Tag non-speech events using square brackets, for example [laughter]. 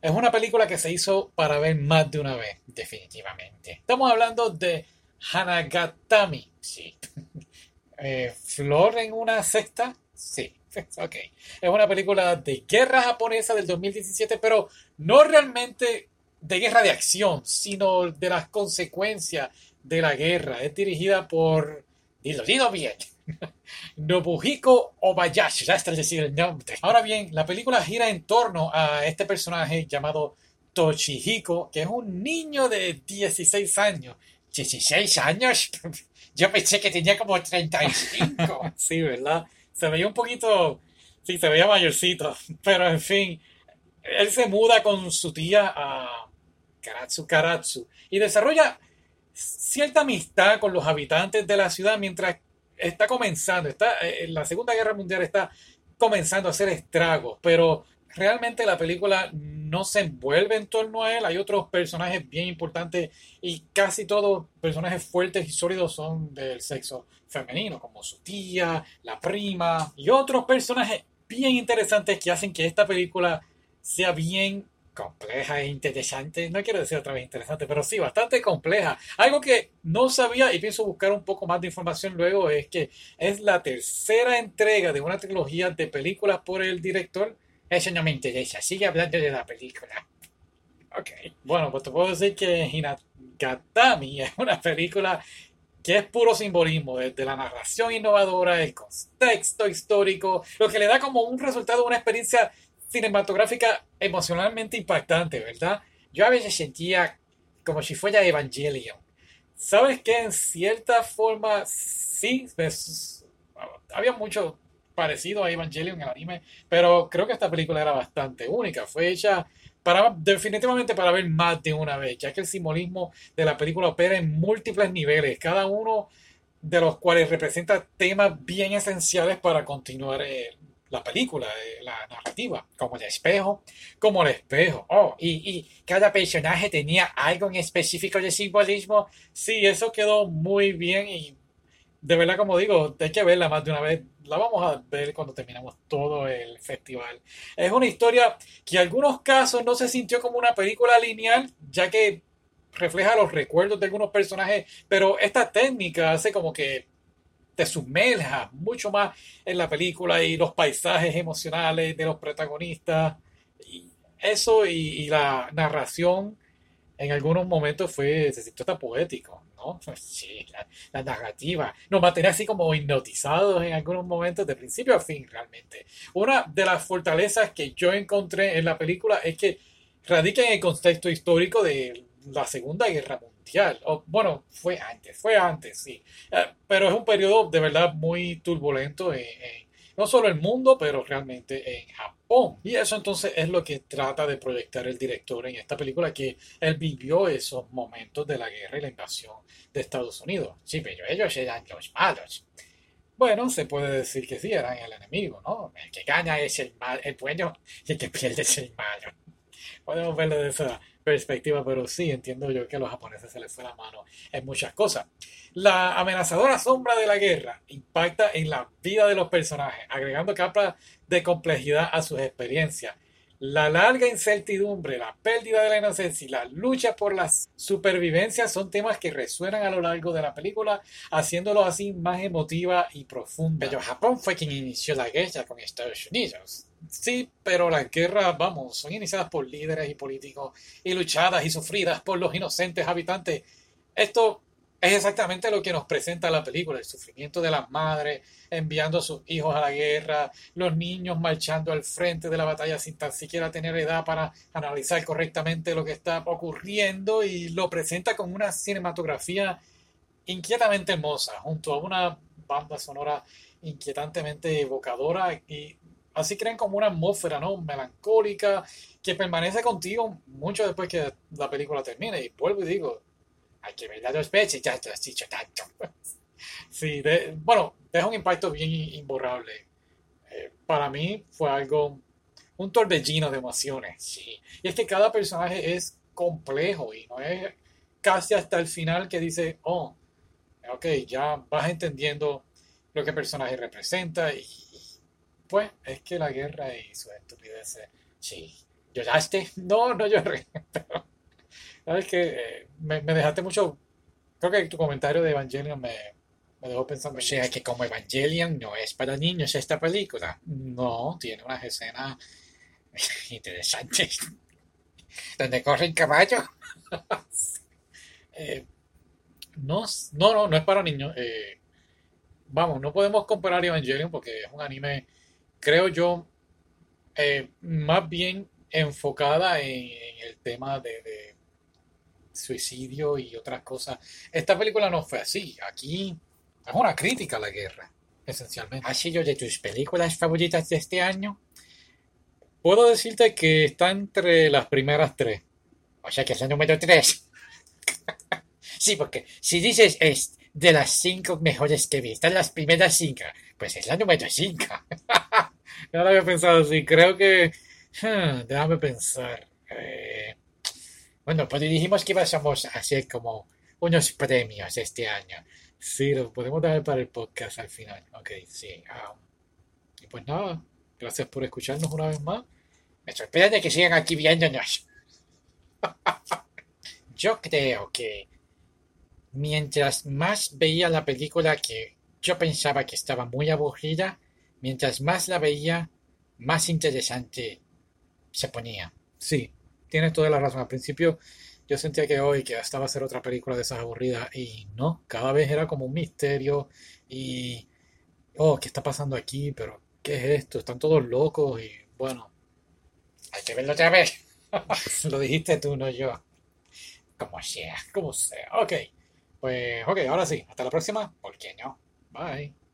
Es una película que se hizo para ver más de una vez, definitivamente. Estamos hablando de Hanagatami. Sí. [laughs] Eh, ¿Flor en una sexta? Sí. [laughs] Ok. Es una película de guerra japonesa del 2017, pero no realmente de guerra de acción, sino de las consecuencias de la guerra. Es dirigida por. Dilo, dilo bien. [laughs] Nobuhiko Obayashi, ya está decir el nombre. Ahora bien, la película gira en torno a este personaje llamado Tochihiko, que es un niño de 16 años. 16 años. [laughs] Yo pensé que tenía como 35. [laughs] sí, ¿verdad? Se veía un poquito. Sí, se veía mayorcito. [laughs] Pero en fin, él se muda con su tía a Karatsu Karatsu y desarrolla cierta amistad con los habitantes de la ciudad mientras está comenzando, está, eh, la Segunda Guerra Mundial está comenzando a hacer estragos, pero realmente la película no se envuelve en torno a él. Hay otros personajes bien importantes y casi todos personajes fuertes y sólidos son del sexo femenino, como su tía, la prima y otros personajes bien interesantes que hacen que esta película sea bien compleja e interesante. No quiero decir otra vez interesante, pero sí, bastante compleja. Algo que no sabía y pienso buscar un poco más de información luego es que es la tercera entrega de una trilogía de películas por el director. Eso no me interesa. Sigue hablando de la película. Ok. Bueno, pues te puedo decir que Hinagatami es una película que es puro simbolismo, desde la narración innovadora, el contexto histórico, lo que le da como un resultado, una experiencia cinematográfica emocionalmente impactante, ¿verdad? Yo a veces sentía como si fuera Evangelion. ¿Sabes qué? En cierta forma, sí, había mucho parecido a Evangelion en el anime, pero creo que esta película era bastante única. Fue hecha para, definitivamente para ver más de una vez, ya que el simbolismo de la película opera en múltiples niveles, cada uno de los cuales representa temas bien esenciales para continuar el, la película, eh, la narrativa, como el espejo, como el espejo. Oh, y, y, cada personaje tenía algo en específico de simbolismo. Sí, eso quedó muy bien y de verdad, como digo, hay que verla más de una vez. La vamos a ver cuando terminemos todo el festival. Es una historia que en algunos casos no se sintió como una película lineal, ya que refleja los recuerdos de algunos personajes, pero esta técnica hace como que te sumerjas mucho más en la película y los paisajes emocionales de los protagonistas. Y eso y, la narración en algunos momentos fue, se sintió hasta poético, ¿no? [laughs] La, narrativa nos mantenía así como hipnotizados en algunos momentos, de principio a fin, realmente. Una de las fortalezas que yo encontré en la película es que radica en el contexto histórico de la Segunda Guerra Mundial o, bueno, fue antes, fue antes, sí. Eh, pero es un periodo de verdad muy turbulento en, no solo el mundo, pero realmente en Japón. Y eso entonces es lo que trata de proyectar el director en esta película, que él vivió esos momentos de la guerra y la invasión de Estados Unidos. Sí, pero ellos eran los malos. Bueno, se puede decir que sí, eran el enemigo, ¿no? El que gana es el, mal, el bueno y el que pierde es el malo. Podemos verlo de esa perspectiva, pero sí entiendo yo que a los japoneses se les fue la mano en muchas cosas. La amenazadora sombra de la guerra impacta en la vida de los personajes, agregando capas de complejidad a sus experiencias. La larga incertidumbre, la pérdida de la inocencia y la lucha por la supervivencia son temas que resuenan a lo largo de la película, haciéndolo así más emotiva y profunda. Pero Japón fue quien inició la guerra con Estados Unidos. Sí, pero las guerras, vamos, son iniciadas por líderes y políticos y luchadas y sufridas por los inocentes habitantes. Esto es exactamente lo que nos presenta la película, el sufrimiento de las madres enviando a sus hijos a la guerra, los niños marchando al frente de la batalla sin tan siquiera tener edad para analizar correctamente lo que está ocurriendo y lo presenta con una cinematografía inquietamente hermosa, junto a una banda sonora inquietantemente evocadora y Así crean como una atmósfera, ¿no? Melancólica, que permanece contigo mucho después que la película termine. Y vuelvo y digo, hay que verla dos veces, ya te has dicho tanto. sí, [laughs] bueno, deja un impacto bien imborrable. Eh, para mí fue algo, un torbellino de emociones, sí. Y es que cada personaje es complejo y no es casi hasta el final que dice, oh, ok, ya vas entendiendo lo que el personaje representa y Pues es que la guerra y su estupidez. Sí. ¿Lloraste? No, no lloré. [laughs] Pero, ¿sabes qué? me, me, dejaste mucho. Creo que tu comentario de Evangelion me, me dejó pensando. O sea que como Evangelion no es para niños esta película. No, tiene unas escenas [laughs] interesantes. [laughs] Donde corren caballos. eh, no, no, no, no es para niños. Eh, vamos, no podemos comparar Evangelion porque es un anime, creo yo, eh, más bien enfocada en, en el tema de, de, suicidio y otras cosas. Esta película no fue así. Aquí es una crítica a la guerra, esencialmente. ¿Ha sido de tus películas favoritas de este año? Puedo decirte que está entre las primeras tres. O sea que es la número tres. [laughs] sí, porque si dices es de las cinco mejores que vi, están las primeras cinco, pues es la número cinco. [laughs] no lo había pensado así. Creo que Hmm, déjame pensar. Eh, bueno, pues dijimos que íbamos a hacer como unos premios este año. Sí, lo podemos dar para el podcast al final. Ok, sí. Um, y pues nada, gracias por escucharnos una vez más. Me sorprende que sigan aquí viéndonos. [laughs] yo creo que mientras más veía la película que yo pensaba que estaba muy aburrida, mientras más la veía, más interesante se ponía. Sí, tienes toda la razón. Al principio yo sentía que hoy que estaba a hacer otra película de esas aburridas y no, cada vez era como un misterio y, oh, ¿qué está pasando aquí? Pero, ¿qué es esto? Están todos locos y bueno. Hay que verlo otra vez. [laughs] Lo dijiste tú, no yo. Como sea. Como sea. Ok. Pues, ok, ahora sí. Hasta la próxima. ¿Por qué no? Bye.